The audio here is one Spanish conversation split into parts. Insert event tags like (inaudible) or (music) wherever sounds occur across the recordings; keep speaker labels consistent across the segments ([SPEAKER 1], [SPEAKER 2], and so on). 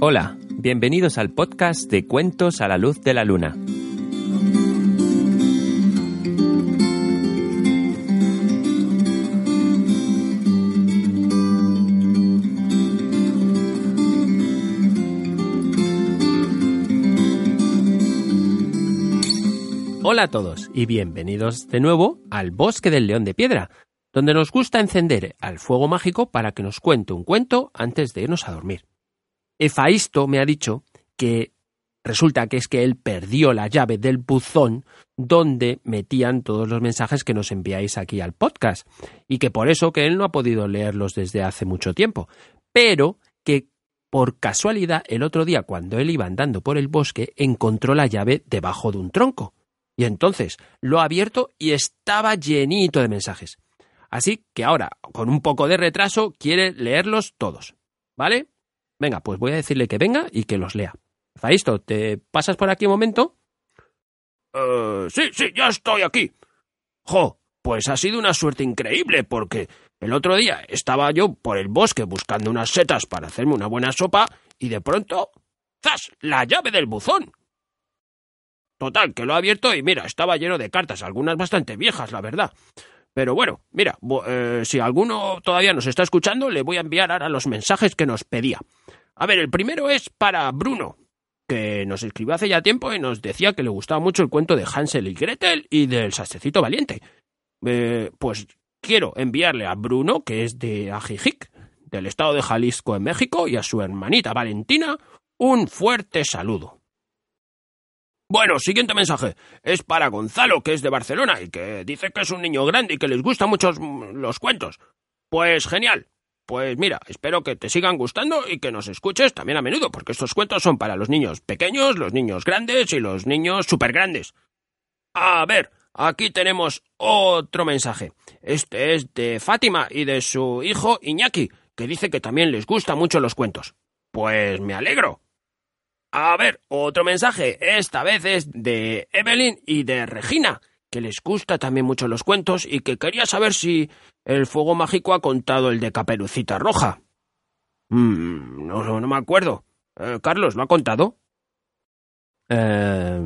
[SPEAKER 1] Hola, bienvenidos al podcast de Cuentos a la Luz de la Luna. Hola a todos y bienvenidos de nuevo al Bosque del León de Piedra, donde nos gusta encender al fuego mágico para que nos cuente un cuento antes de irnos a dormir. Efaisto me ha dicho que resulta que es que él perdió la llave del buzón donde metían todos los mensajes que nos enviáis aquí al podcast y que por eso que él no ha podido leerlos desde hace mucho tiempo, pero que por casualidad el otro día cuando él iba andando por el bosque encontró la llave debajo de un tronco. Y entonces lo ha abierto y estaba llenito de mensajes. Así que ahora, con un poco de retraso, quiere leerlos todos. ¿Vale? Venga, pues voy a decirle que venga y que los lea. Faisto, ¿te pasas por aquí un momento?
[SPEAKER 2] Eh, sí, sí, ya estoy aquí. Jo, pues ha sido una suerte increíble porque el otro día estaba yo por el bosque buscando unas setas para hacerme una buena sopa y de pronto ¡zas! la llave del buzón. Total, que lo ha abierto y mira, estaba lleno de cartas, algunas bastante viejas, la verdad. Pero bueno, mira, eh, si alguno todavía nos está escuchando, le voy a enviar ahora los mensajes que nos pedía. A ver, el primero es para Bruno, que nos escribió hace ya tiempo y nos decía que le gustaba mucho el cuento de Hansel y Gretel y del sastecito valiente. Eh, pues quiero enviarle a Bruno, que es de Ajijic, del estado de Jalisco en México, y a su hermanita Valentina, un fuerte saludo. Bueno, siguiente mensaje. Es para Gonzalo, que es de Barcelona y que dice que es un niño grande y que les gustan mucho los cuentos. Pues genial. Pues mira, espero que te sigan gustando y que nos escuches también a menudo, porque estos cuentos son para los niños pequeños, los niños grandes y los niños súper grandes. A ver, aquí tenemos otro mensaje. Este es de Fátima y de su hijo Iñaki, que dice que también les gustan mucho los cuentos. Pues me alegro. A ver, otro mensaje. Esta vez es de Evelyn y de Regina, que les gusta también mucho los cuentos y que quería saber si el fuego mágico ha contado el de Caperucita Roja. Mm, no, no, me acuerdo. Eh, Carlos, ¿lo ha contado?
[SPEAKER 1] Eh,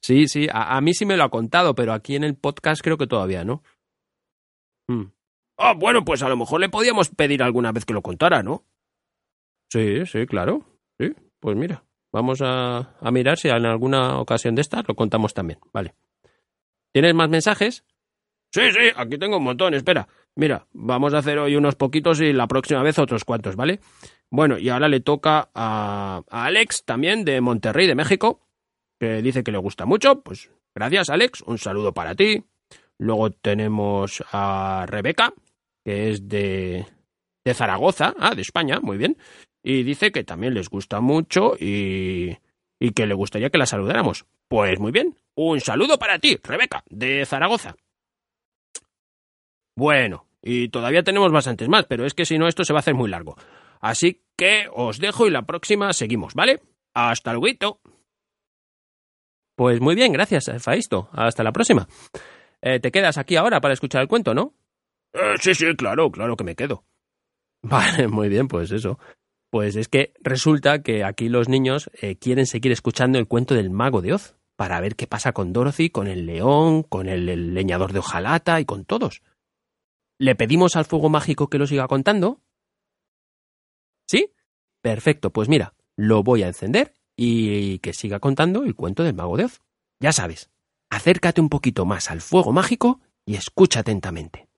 [SPEAKER 1] sí, sí, a, mí sí me lo ha contado, pero aquí en el podcast creo que todavía no.
[SPEAKER 2] Mm. Ah, bueno, pues a lo mejor le podíamos pedir alguna vez que lo contara, ¿no?
[SPEAKER 1] Sí, sí, claro. Sí. Pues mira, vamos a, mirar si en alguna ocasión de estas lo contamos también. Vale. ¿Tienes más mensajes?
[SPEAKER 2] Sí, sí, aquí tengo un montón. Espera, mira, vamos a hacer hoy unos poquitos y la próxima vez otros cuantos, ¿vale? Bueno, y ahora le toca a, a Alex también de Monterrey, de México, que dice que le gusta mucho. Pues gracias, Alex. Un saludo para ti. Luego tenemos a Rebeca, que es de, de Zaragoza, ah, de España, muy bien y dice que también les gusta mucho y, y que le gustaría que la saludáramos. Pues muy bien, un saludo para ti, Rebeca, de Zaragoza. Bueno, y todavía tenemos bastantes más, pero es que si no esto se va a hacer muy largo. Así que os dejo y la próxima seguimos, ¿vale? Hasta luego.
[SPEAKER 1] Pues muy bien, gracias, Faisto. Hasta la próxima. Eh, te quedas aquí ahora para escuchar el cuento, ¿no?
[SPEAKER 2] Eh, sí, sí, claro, claro que me quedo. (laughs)
[SPEAKER 1] Vale, muy bien, pues eso. Pues es que resulta que aquí los niños eh, quieren seguir escuchando el cuento del mago de Oz para ver qué pasa con Dorothy, con el león, con el, leñador de hojalata y con todos. ¿Le pedimos al fuego mágico que lo siga contando? ¿Sí? Perfecto, pues mira, lo voy a encender y que siga contando el cuento del mago de Oz. Ya sabes, acércate un poquito más al fuego mágico y escucha atentamente.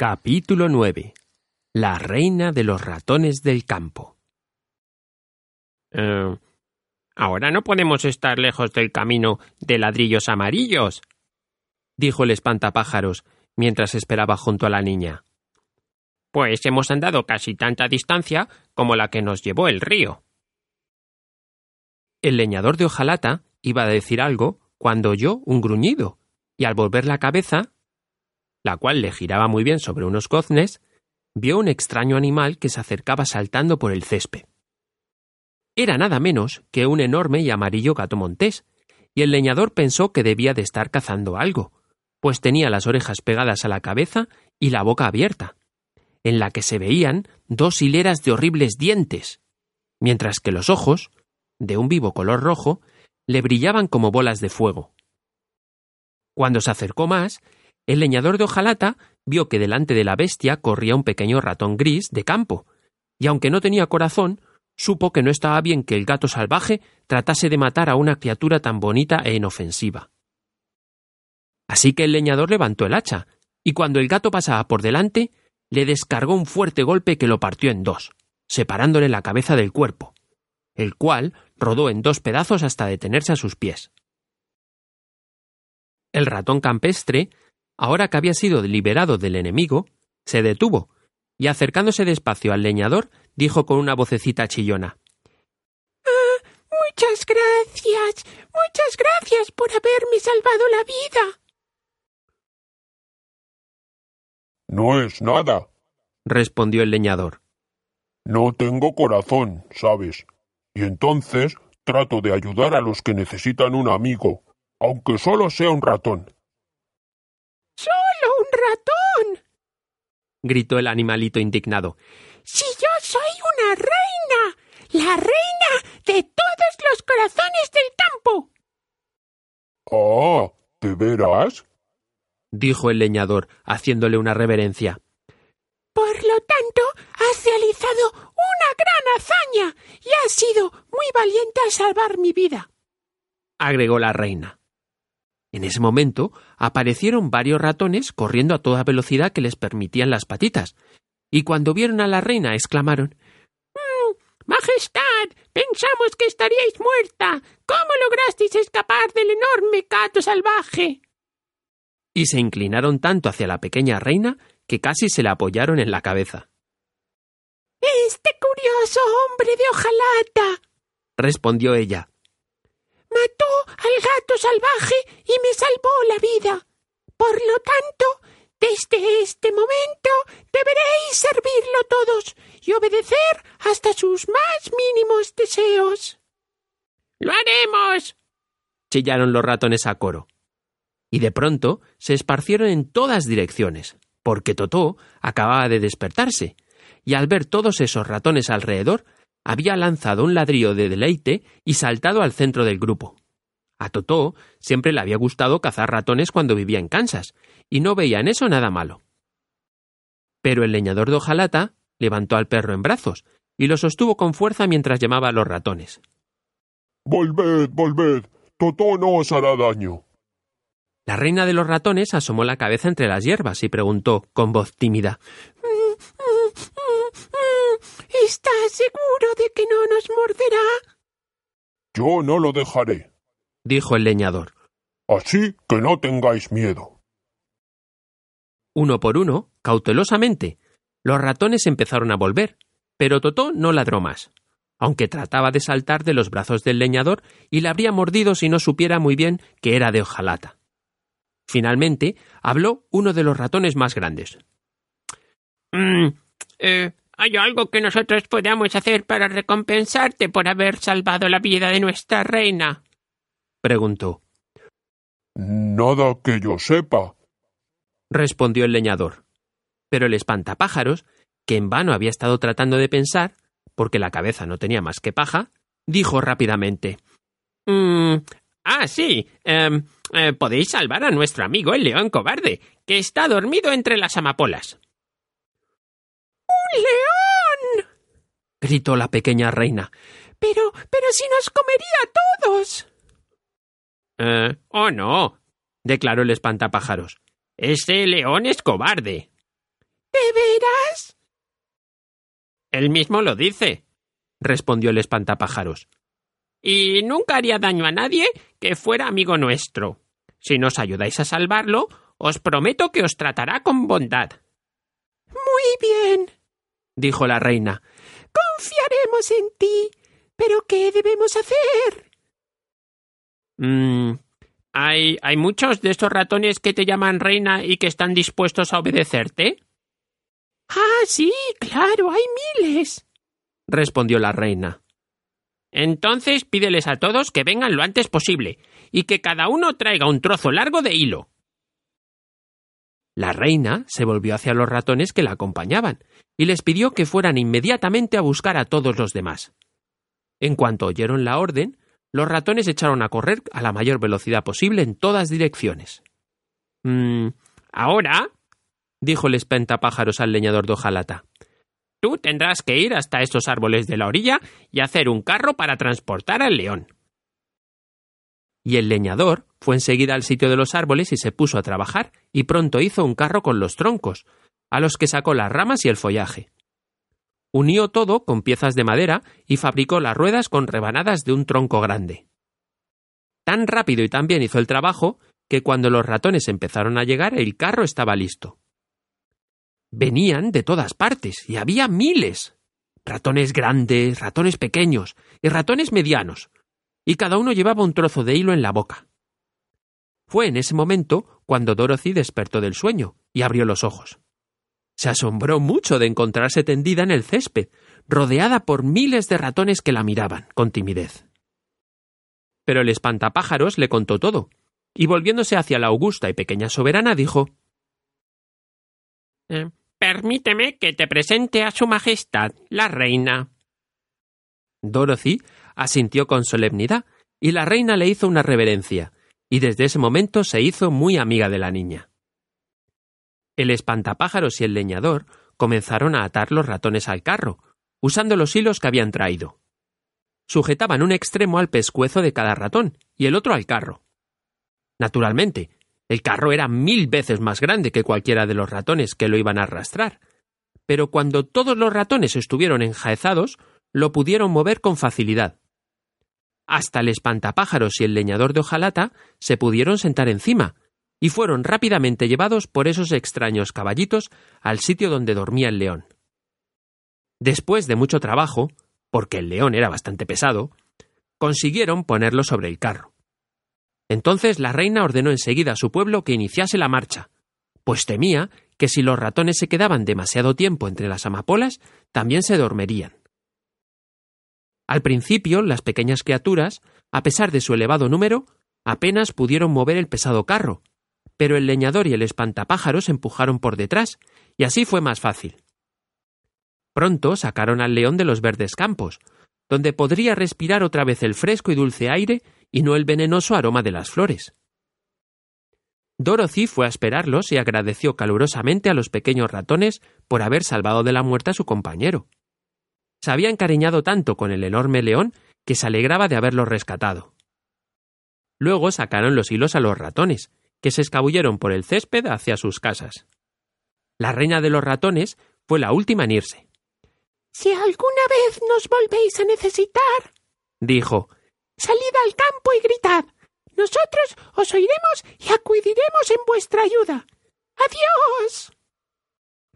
[SPEAKER 1] Capítulo 9. La reina de los ratones del campo.
[SPEAKER 2] Eh, Ahora no podemos estar lejos del camino de ladrillos amarillos, dijo el espantapájaros mientras esperaba junto a la niña. Pues hemos andado casi tanta distancia como la que nos llevó el río. El leñador de hojalata iba a decir algo cuando oyó un gruñido, y al volver la cabeza, la cual le giraba muy bien sobre unos goznes, vio un extraño animal que se acercaba saltando por el césped. Era nada menos que un enorme y amarillo gato montés, y el leñador pensó que debía de estar cazando algo, pues tenía las orejas pegadas a la cabeza y la boca abierta, en la que se veían dos hileras de horribles dientes, mientras que los ojos, de un vivo color rojo, le brillaban como bolas de fuego. Cuando se acercó más, el leñador de hojalata vio que delante de la bestia corría un pequeño ratón gris de campo, y aunque no tenía corazón, supo que no estaba bien que el gato salvaje tratase de matar a una criatura tan bonita e inofensiva. Así que el leñador levantó el hacha, y cuando el gato pasaba por delante, le descargó un fuerte golpe que lo partió en dos, separándole la cabeza del cuerpo, el cual rodó en dos pedazos hasta detenerse a sus pies. El ratón campestre, ahora que había sido liberado del enemigo, se detuvo, y acercándose despacio al leñador, dijo con una vocecita chillona
[SPEAKER 3] Ah, muchas gracias. Muchas gracias por haberme salvado la vida.
[SPEAKER 4] No es nada,
[SPEAKER 2] respondió el leñador.
[SPEAKER 4] No tengo corazón, ¿sabes? Y entonces trato de ayudar a los que necesitan un amigo, aunque solo sea un ratón.
[SPEAKER 3] ¡Solo un ratón!
[SPEAKER 2] gritó el animalito indignado.
[SPEAKER 3] Si yo soy una reina, la reina de todos los corazones del campo.
[SPEAKER 4] Ah, ¿de veras?
[SPEAKER 2] dijo el leñador, haciéndole una reverencia.
[SPEAKER 3] Por lo tanto, has realizado una gran hazaña y has sido muy valiente al salvar mi vida.
[SPEAKER 2] agregó la reina. En ese momento aparecieron varios ratones corriendo a toda velocidad que les permitían las patitas, y cuando vieron a la reina exclamaron
[SPEAKER 3] mm, Majestad, pensamos que estaríais muerta. ¿Cómo lograsteis escapar del enorme gato salvaje?
[SPEAKER 2] y se inclinaron tanto hacia la pequeña reina que casi se la apoyaron en la cabeza.
[SPEAKER 3] Este curioso hombre de hojalata.
[SPEAKER 2] respondió ella.
[SPEAKER 3] Mató al gato salvaje y me salvó la vida. Por lo tanto, desde este momento deberéis servirlo todos y obedecer hasta sus más mínimos deseos.
[SPEAKER 2] ¡Lo haremos! chillaron los ratones a coro. Y de pronto se esparcieron en todas direcciones, porque Totó acababa de despertarse, y al ver todos esos ratones alrededor, había lanzado un ladrillo de deleite y saltado al centro del grupo. A Totó siempre le había gustado cazar ratones cuando vivía en Kansas, y no veía en eso nada malo. Pero el leñador de hojalata levantó al perro en brazos y lo sostuvo con fuerza mientras llamaba a los ratones.
[SPEAKER 4] Volved, volved. Totó no os hará daño.
[SPEAKER 2] La reina de los ratones asomó la cabeza entre las hierbas y preguntó con voz tímida
[SPEAKER 3] ¿Estás seguro de que no nos morderá?
[SPEAKER 4] Yo no lo dejaré.
[SPEAKER 2] dijo el leñador.
[SPEAKER 4] Así que no tengáis miedo.
[SPEAKER 2] Uno por uno, cautelosamente, los ratones empezaron a volver, pero Totó no ladró más, aunque trataba de saltar de los brazos del leñador y le habría mordido si no supiera muy bien que era de hojalata. Finalmente, habló uno de los ratones más grandes.
[SPEAKER 5] Mm, eh, ¿Hay algo que nosotros podamos hacer para recompensarte por haber salvado la vida de nuestra reina?
[SPEAKER 2] preguntó.
[SPEAKER 4] Nada que yo sepa.
[SPEAKER 2] respondió el leñador. Pero el espantapájaros, que en vano había estado tratando de pensar, porque la cabeza no tenía más que paja, dijo rápidamente
[SPEAKER 5] Mm, ah, sí. em, eh, podéis salvar a nuestro amigo el león cobarde, que está dormido entre las amapolas.
[SPEAKER 3] ¡Un león!
[SPEAKER 2] Gritó la pequeña reina.
[SPEAKER 3] Pero, pero si nos comería a todos.
[SPEAKER 5] Eh, oh, no,
[SPEAKER 2] declaró el espantapájaros.
[SPEAKER 5] ese león es cobarde.
[SPEAKER 3] ¿De veras?
[SPEAKER 5] Él mismo lo dice.
[SPEAKER 2] respondió el espantapájaros.
[SPEAKER 5] y nunca haría daño a nadie que fuera amigo nuestro. Si nos ayudáis a salvarlo, os prometo que os tratará con bondad.
[SPEAKER 3] Muy bien,
[SPEAKER 5] dijo la reina.
[SPEAKER 3] Confiaremos en ti. Pero ¿qué debemos hacer?
[SPEAKER 5] Mm, ¿hay, ¿Hay muchos de estos ratones que te llaman reina y que están dispuestos a obedecerte?
[SPEAKER 3] Ah, sí, claro, hay miles,
[SPEAKER 5] respondió la reina. Entonces pídeles a todos que vengan lo antes posible y que cada uno traiga un trozo largo de hilo. La reina se volvió hacia los ratones que la acompañaban y les pidió que fueran inmediatamente a buscar a todos los demás. En cuanto oyeron la orden, los ratones echaron a correr a la mayor velocidad posible en todas direcciones. Mm, ahora, dijo el espantapájaros al leñador de hojalata, tú tendrás que ir hasta estos árboles de la orilla y hacer un carro para transportar al león. Y el leñador fue enseguida al sitio de los árboles y se puso a trabajar, y pronto hizo un carro con los troncos, a los que sacó las ramas y el follaje. Unió todo con piezas de madera y fabricó las ruedas con rebanadas de un tronco grande. Tan rápido y tan bien hizo el trabajo que cuando los ratones empezaron a llegar el carro estaba listo. Venían de todas partes y había miles. Ratones grandes, ratones pequeños y ratones medianos, y cada uno llevaba un trozo de hilo en la boca. Fue en ese momento cuando Dorothy despertó del sueño y abrió los ojos. Se asombró mucho de encontrarse tendida en el césped, rodeada por miles de ratones que la miraban con timidez. Pero el espantapájaros le contó todo, y volviéndose hacia la augusta y pequeña soberana dijo eh, Permíteme que te presente a Su Majestad, la reina.
[SPEAKER 2] Dorothy asintió con solemnidad, y la reina le hizo una reverencia, y desde ese momento se hizo muy amiga de la niña. El espantapájaros y el leñador comenzaron a atar los ratones al carro, usando los hilos que habían traído. Sujetaban un extremo al pescuezo de cada ratón y el otro al carro. Naturalmente, el carro era mil veces más grande que cualquiera de los ratones que lo iban a arrastrar, pero cuando todos los ratones estuvieron enjaezados, lo pudieron mover con facilidad, hasta el espantapájaros y el leñador de hojalata se pudieron sentar encima, y fueron rápidamente llevados por esos extraños caballitos al sitio donde dormía el león. Después de mucho trabajo, porque el león era bastante pesado, consiguieron ponerlo sobre el carro. Entonces la reina ordenó enseguida a su pueblo que iniciase la marcha, pues temía que si los ratones se quedaban demasiado tiempo entre las amapolas, también se dormirían. Al principio, las pequeñas criaturas, a pesar de su elevado número, apenas pudieron mover el pesado carro, pero el leñador y el espantapájaros empujaron por detrás, y así fue más fácil. Pronto sacaron al león de los verdes campos, donde podría respirar otra vez el fresco y dulce aire y no el venenoso aroma de las flores. Dorothy fue a esperarlos y agradeció calurosamente a los pequeños ratones por haber salvado de la muerte a su compañero se había encariñado tanto con el enorme león que se alegraba de haberlo rescatado. Luego sacaron los hilos a los ratones, que se escabulleron por el césped hacia sus casas. La reina de los ratones fue la última en irse.
[SPEAKER 3] Si alguna vez nos volvéis a necesitar, dijo, salid al campo y gritad. Nosotros os oiremos y acudiremos en vuestra ayuda. Adiós.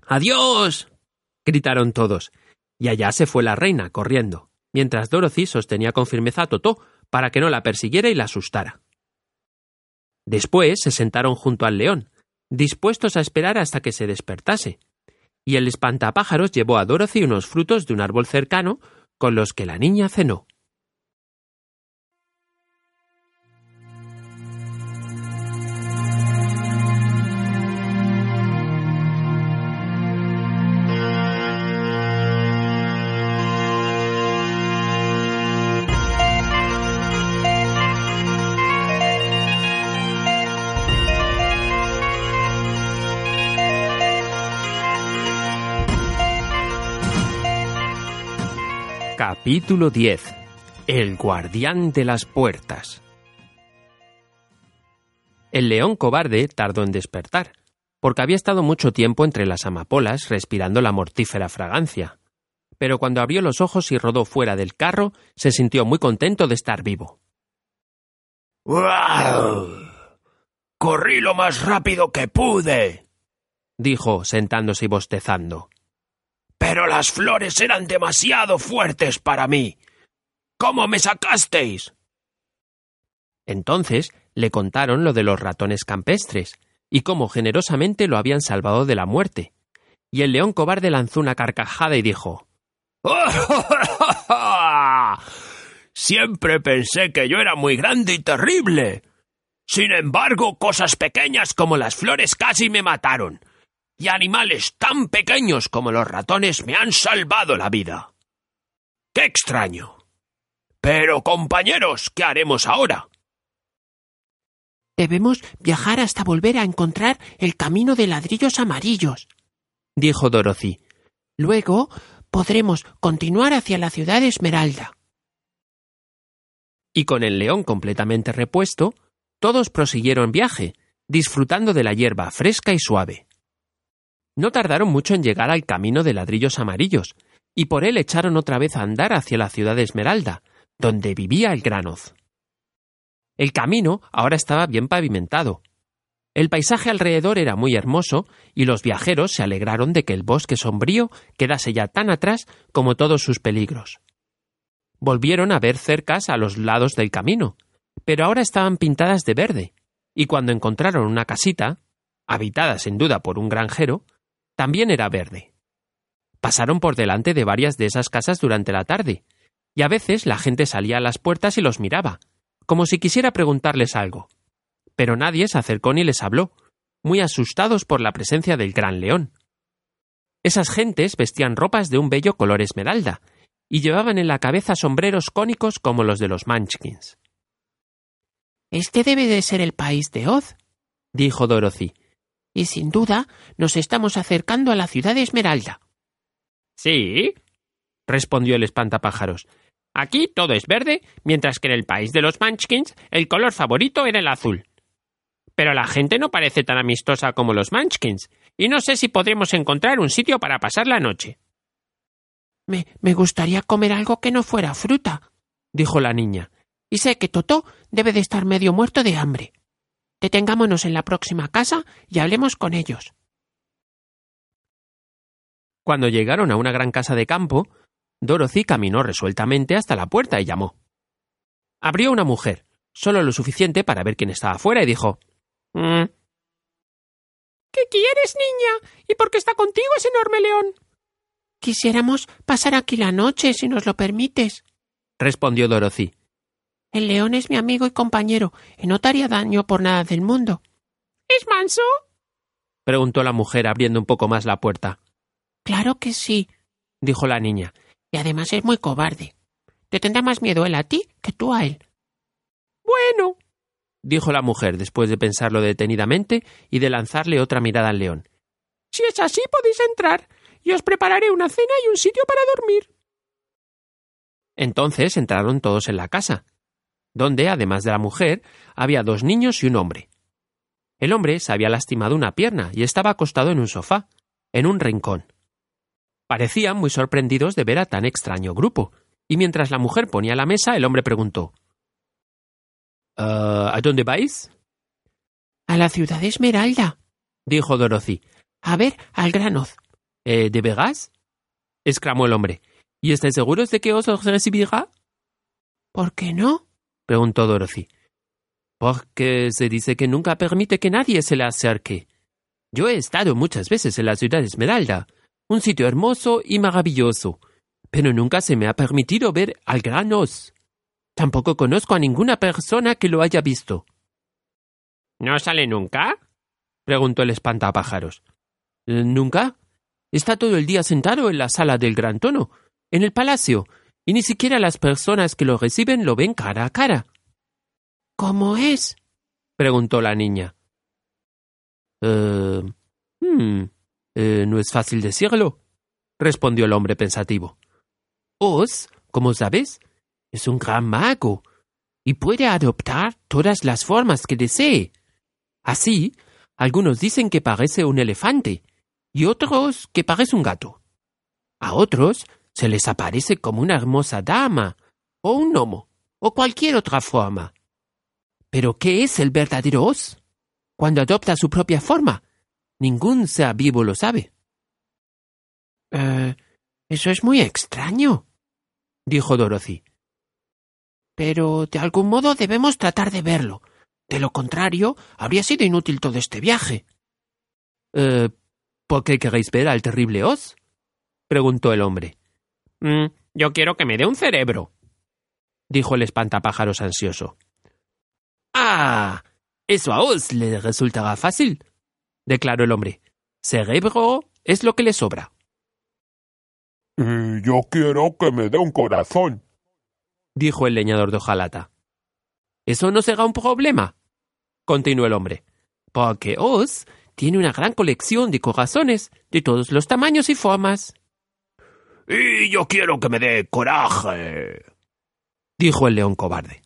[SPEAKER 2] Adiós. gritaron todos, y allá se fue la reina, corriendo, mientras Dorothy sostenía con firmeza a Totó para que no la persiguiera y la asustara. Después se sentaron junto al león, dispuestos a esperar hasta que se despertase, y el espantapájaros llevó a Dorothy unos frutos de un árbol cercano con los que la niña cenó. Capítulo 10 El guardián de las puertas El león cobarde tardó en despertar, porque había estado mucho tiempo entre las amapolas respirando la mortífera fragancia. Pero cuando abrió los ojos y rodó fuera del carro, se sintió muy contento de estar vivo.
[SPEAKER 6] ¡Wow! Corrí lo más rápido que pude,
[SPEAKER 2] dijo, sentándose y bostezando.
[SPEAKER 6] Pero las flores eran demasiado fuertes para mí. ¿Cómo me sacasteis?
[SPEAKER 2] Entonces le contaron lo de los ratones campestres y cómo generosamente lo habían salvado de la muerte. Y el león cobarde lanzó una carcajada y dijo (laughs)
[SPEAKER 6] Siempre pensé que yo era muy grande y terrible. Sin embargo, cosas pequeñas como las flores casi me mataron, y animales tan pequeños como los ratones me han salvado la vida. ¡Qué extraño! Pero, compañeros, ¿qué haremos ahora?
[SPEAKER 7] Debemos viajar hasta volver a encontrar el camino de ladrillos amarillos,
[SPEAKER 2] dijo Dorothy.
[SPEAKER 7] Luego podremos continuar hacia la ciudad Esmeralda.
[SPEAKER 2] Y con el león completamente repuesto, todos prosiguieron viaje, disfrutando de la hierba fresca y suave. No tardaron mucho en llegar al camino de ladrillos amarillos, y por él echaron otra vez a andar hacia la ciudad de Esmeralda, donde vivía el granoz. El camino ahora estaba bien pavimentado. El paisaje alrededor era muy hermoso y los viajeros se alegraron de que el bosque sombrío quedase ya tan atrás como todos sus peligros. Volvieron a ver cercas a los lados del camino, pero ahora estaban pintadas de verde, y cuando encontraron una casita, habitada sin duda por un granjero, también era verde. Pasaron por delante de varias de esas casas durante la tarde, y a veces la gente salía a las puertas y los miraba, como si quisiera preguntarles algo. Pero nadie se acercó ni les habló, muy asustados por la presencia del gran león. Esas gentes vestían ropas de un bello color esmeralda, y llevaban en la cabeza sombreros cónicos como los de los Munchkins.
[SPEAKER 7] Este debe de ser el país de Oz, dijo Dorothy. Y sin duda nos estamos acercando a la ciudad de Esmeralda.
[SPEAKER 2] Sí, respondió el espantapájaros. Aquí todo es verde, mientras que en el país de los Munchkins el color favorito era el azul. Pero la gente no parece tan amistosa como los Munchkins, y no sé si podremos encontrar un sitio para pasar la noche.
[SPEAKER 7] Me, me gustaría comer algo que no fuera fruta, dijo la niña, y sé que Totó debe de estar medio muerto de hambre. Detengámonos en la próxima casa y hablemos con ellos.
[SPEAKER 2] Cuando llegaron a una gran casa de campo, Dorothy caminó resueltamente hasta la puerta y llamó. Abrió una mujer, solo lo suficiente para ver quién estaba afuera, y dijo mm".
[SPEAKER 7] ¿Qué quieres, niña? ¿Y por qué está contigo ese enorme león? Quisiéramos pasar aquí la noche, si nos lo permites,
[SPEAKER 2] respondió Dorothy.
[SPEAKER 7] El león es mi amigo y compañero, y no te haría daño por nada del mundo. ¿Es manso?
[SPEAKER 2] preguntó la mujer abriendo un poco más la puerta.
[SPEAKER 7] Claro que sí, dijo la niña, y además es muy cobarde. Te tendrá más miedo él a ti que tú a él.
[SPEAKER 2] Bueno, dijo la mujer después de pensarlo detenidamente y de lanzarle otra mirada al león.
[SPEAKER 7] Si es así, podéis entrar, y os prepararé una cena y un sitio para dormir.
[SPEAKER 2] Entonces entraron todos en la casa, donde, además de la mujer, había dos niños y un hombre. El hombre se había lastimado una pierna y estaba acostado en un sofá, en un rincón. Parecían muy sorprendidos de ver a tan extraño grupo, y mientras la mujer ponía la mesa, el hombre preguntó ah, ¿A dónde vais?
[SPEAKER 7] A la ciudad de Esmeralda,
[SPEAKER 2] dijo Dorothy.
[SPEAKER 7] A ver al granoz.
[SPEAKER 2] ¿Eh, ¿De Vegas? exclamó el hombre. ¿Y estáis seguros de que os recibirá?
[SPEAKER 7] ¿Por qué no?
[SPEAKER 2] Preguntó Dorothy. Porque se dice que nunca permite que nadie se le acerque. Yo he estado muchas veces en la ciudad de Esmeralda, un sitio hermoso y maravilloso, pero nunca se me ha permitido ver al gran os. Tampoco conozco a ninguna persona que lo haya visto.
[SPEAKER 8] ¿No sale nunca?
[SPEAKER 2] preguntó el espantapájaros. Eh, ¿Nunca? Está todo el día sentado en la sala del gran tono, en el palacio, y ni siquiera las personas que lo reciben lo ven cara a cara.
[SPEAKER 7] ¿Cómo es?
[SPEAKER 2] preguntó la niña. Eh, hmm, eh, no es fácil decirlo, respondió el hombre pensativo. Oz, como sabes, es un gran mago y puede adoptar todas las formas que desee. Así, algunos dicen que parece un elefante y otros que parece un gato. A otros
[SPEAKER 5] se les aparece como una hermosa dama, o un gnomo, o cualquier otra forma. Pero ¿qué es el verdadero Oz? Cuando adopta su propia forma. Ningún ser vivo lo sabe. Eh, eso es muy extraño, dijo Dorothy. Pero de algún modo debemos tratar de verlo. De lo contrario, habría sido inútil todo este viaje.
[SPEAKER 2] Eh, ¿Por qué queréis ver al terrible Oz? preguntó el hombre.
[SPEAKER 5] Mm, yo quiero que me dé un cerebro, dijo el espantapájaros ansioso.
[SPEAKER 2] Ah, eso a Oz le resultará fácil, declaró el hombre. Cerebro es lo que le sobra.
[SPEAKER 4] Y yo quiero que me dé un corazón,
[SPEAKER 2] dijo el leñador de hojalata. Eso no será un problema, continuó el hombre, porque Oz tiene una gran colección de corazones de todos los tamaños y formas.
[SPEAKER 9] Y yo quiero que me dé coraje,
[SPEAKER 2] dijo el león cobarde.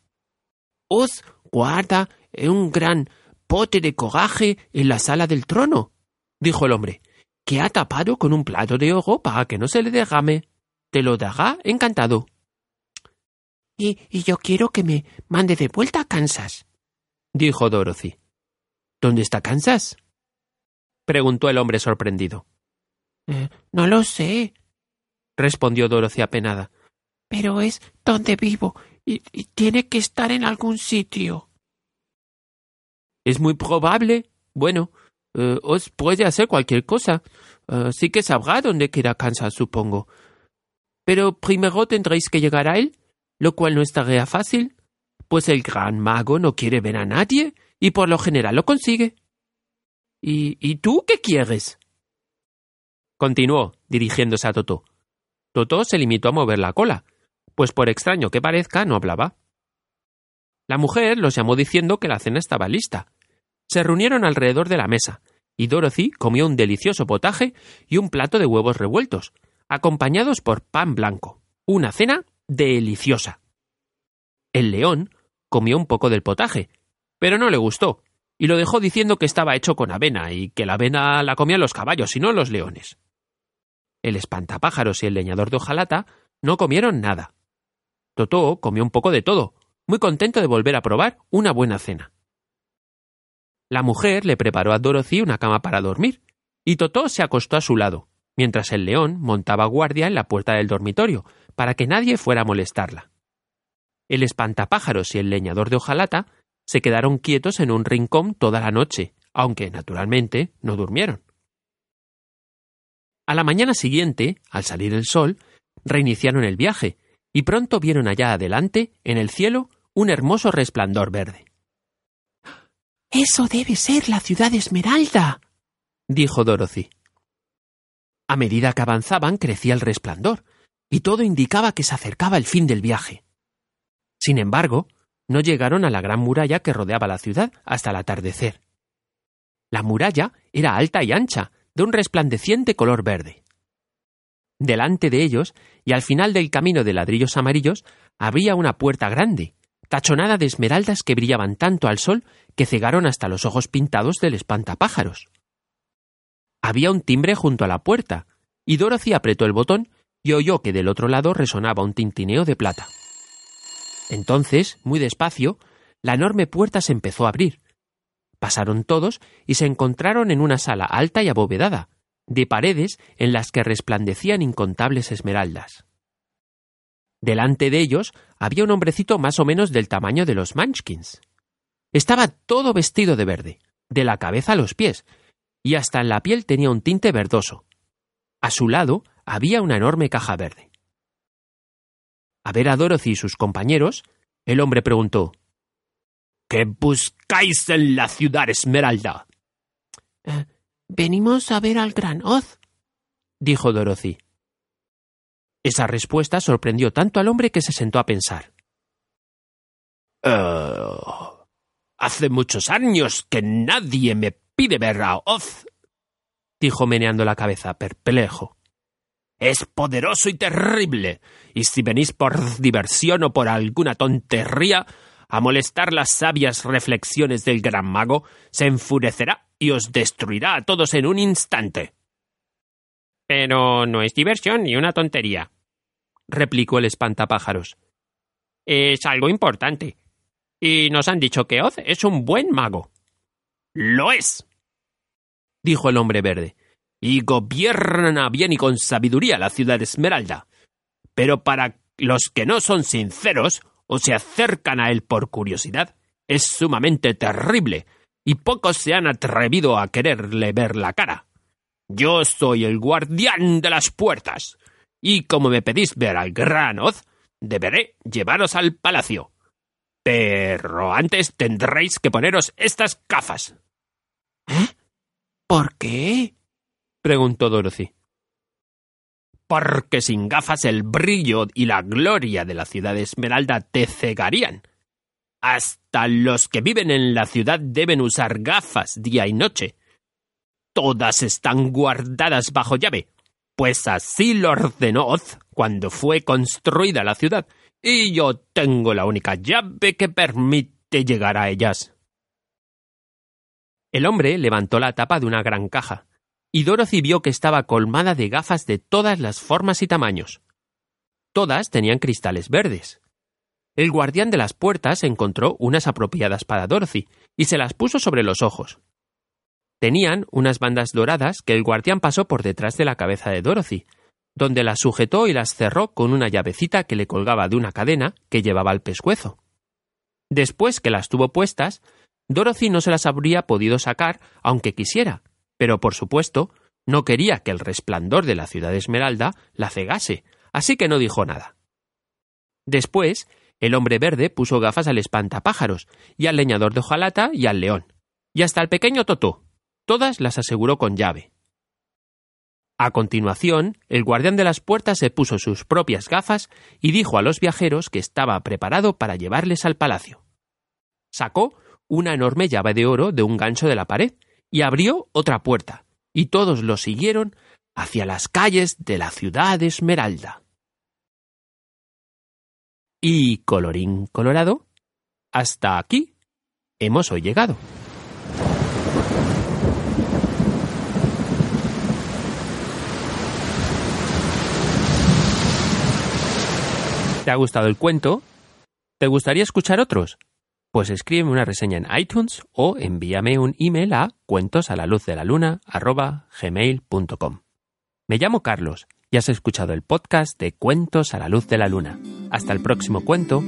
[SPEAKER 5] Oz guarda un gran pote de coraje en la sala del trono, dijo el hombre, que ha tapado con un plato de oro para que no se le derrame. Te lo dará encantado. Y, y yo quiero que me mande de vuelta a Kansas, dijo Dorothy. ¿Dónde está Kansas? preguntó el hombre sorprendido. Eh, no lo sé, respondió Dorothy apenada. Pero es donde vivo y, y tiene que estar en algún sitio.
[SPEAKER 2] Es muy probable. Bueno, eh, os puede hacer cualquier cosa. Eh, sí que sabrá dónde queda Kansas, supongo. Pero primero tendréis que llegar a él, lo cual no es tarea fácil, pues el gran mago no quiere ver a nadie y por lo general lo consigue. ¿Y, ¿y tú qué quieres? Continuó, dirigiéndose a Totó. Totó se limitó a mover la cola, pues por extraño que parezca no hablaba. La mujer los llamó diciendo que la cena estaba lista. Se reunieron alrededor de la mesa, y Dorothy comió un delicioso potaje y un plato de huevos revueltos, acompañados por pan blanco. Una cena deliciosa. El león comió un poco del potaje, pero no le gustó, y lo dejó diciendo que estaba hecho con avena y que la avena la comían los caballos y no los leones. El espantapájaros y el leñador de hojalata no comieron nada. Totó comió un poco de todo, muy contento de volver a probar una buena cena. La mujer le preparó a Dorothy una cama para dormir, y Totó se acostó a su lado, mientras el león montaba guardia en la puerta del dormitorio, para que nadie fuera a molestarla. El espantapájaros y el leñador de hojalata se quedaron quietos en un rincón toda la noche, aunque, naturalmente, no durmieron. A la mañana siguiente, al salir el sol, reiniciaron el viaje, y pronto vieron allá adelante, en el cielo, un hermoso resplandor verde.
[SPEAKER 3] Eso debe ser la ciudad Esmeralda,
[SPEAKER 2] dijo Dorothy. A medida que avanzaban crecía el resplandor, y todo indicaba que se acercaba el fin del viaje. Sin embargo, no llegaron a la gran muralla que rodeaba la ciudad hasta el atardecer. La muralla era alta y ancha, de un resplandeciente color verde. Delante de ellos, y al final del camino de ladrillos amarillos, había una puerta grande, tachonada de esmeraldas que brillaban tanto al sol que cegaron hasta los ojos pintados del espantapájaros. Había un timbre junto a la puerta, y Dorothy apretó el botón y oyó que del otro lado resonaba un tintineo de plata. Entonces, muy despacio, la enorme puerta se empezó a abrir, Pasaron todos y se encontraron en una sala alta y abovedada, de paredes en las que resplandecían incontables esmeraldas. Delante de ellos había un hombrecito más o menos del tamaño de los Munchkins. Estaba todo vestido de verde, de la cabeza a los pies, y hasta en la piel tenía un tinte verdoso. A su lado había una enorme caja verde. A ver a Dorothy y sus compañeros, el hombre preguntó
[SPEAKER 9] ¿Qué buscáis en la ciudad Esmeralda?
[SPEAKER 3] Eh, venimos a ver al gran Oz,
[SPEAKER 2] dijo Dorothy. Esa respuesta sorprendió tanto al hombre que se sentó a pensar.
[SPEAKER 9] Uh, hace muchos años que nadie me pide ver a Oz,
[SPEAKER 2] dijo meneando la cabeza, perplejo.
[SPEAKER 9] Es poderoso y terrible, y si venís por diversión o por alguna tontería, a molestar las sabias reflexiones del gran mago, se enfurecerá y os destruirá a todos en un instante.
[SPEAKER 5] Pero no es diversión ni una tontería,
[SPEAKER 2] replicó el espantapájaros.
[SPEAKER 10] Es algo importante. Y nos han dicho que Oz es un buen mago.
[SPEAKER 11] Lo es, dijo el hombre verde, y gobierna bien y con sabiduría la ciudad Esmeralda. Pero para los que no son sinceros o se acercan a él por curiosidad, es sumamente terrible, y pocos se han atrevido a quererle ver la cara. Yo soy el guardián de las puertas, y como me pedís ver al gran Oz, deberé llevaros al palacio. Pero antes tendréis que poneros estas gafas.
[SPEAKER 2] ¿Eh? ¿Por qué? preguntó Dorothy.
[SPEAKER 11] Porque sin gafas el brillo y la gloria de la ciudad de Esmeralda te cegarían. Hasta los que viven en la ciudad deben usar gafas día y noche. Todas están guardadas bajo llave, pues así lo ordenó Oz cuando fue construida la ciudad, y yo tengo la única llave que permite llegar a ellas.
[SPEAKER 2] El hombre levantó la tapa de una gran caja, y Dorothy vio que estaba colmada de gafas de todas las formas y tamaños. Todas tenían cristales verdes. El guardián de las puertas encontró unas apropiadas para Dorothy y se las puso sobre los ojos. Tenían unas bandas doradas que el guardián pasó por detrás de la cabeza de Dorothy, donde las sujetó y las cerró con una llavecita que le colgaba de una cadena que llevaba al pescuezo. Después que las tuvo puestas, Dorothy no se las habría podido sacar aunque quisiera, pero por supuesto no quería que el resplandor de la ciudad Esmeralda la cegase, así que no dijo nada. Después, el hombre verde puso gafas al espantapájaros, y al leñador de hojalata y al león, y hasta al pequeño Totó. Todas las aseguró con llave. A continuación, el guardián de las puertas se puso sus propias gafas y dijo a los viajeros que estaba preparado para llevarles al palacio. Sacó una enorme llave de oro de un gancho de la pared y abrió otra puerta, y todos lo siguieron hacia las calles de la ciudad Esmeralda. Y, colorín colorado, hasta aquí hemos hoy llegado. ¿Te ha gustado el cuento? ¿Te gustaría escuchar otros? Pues escríbeme una reseña en iTunes o envíame un email a cuentos a la luz de la luna gmail.com. Me llamo Carlos y has escuchado el podcast de Cuentos a la luz de la luna. Hasta el próximo cuento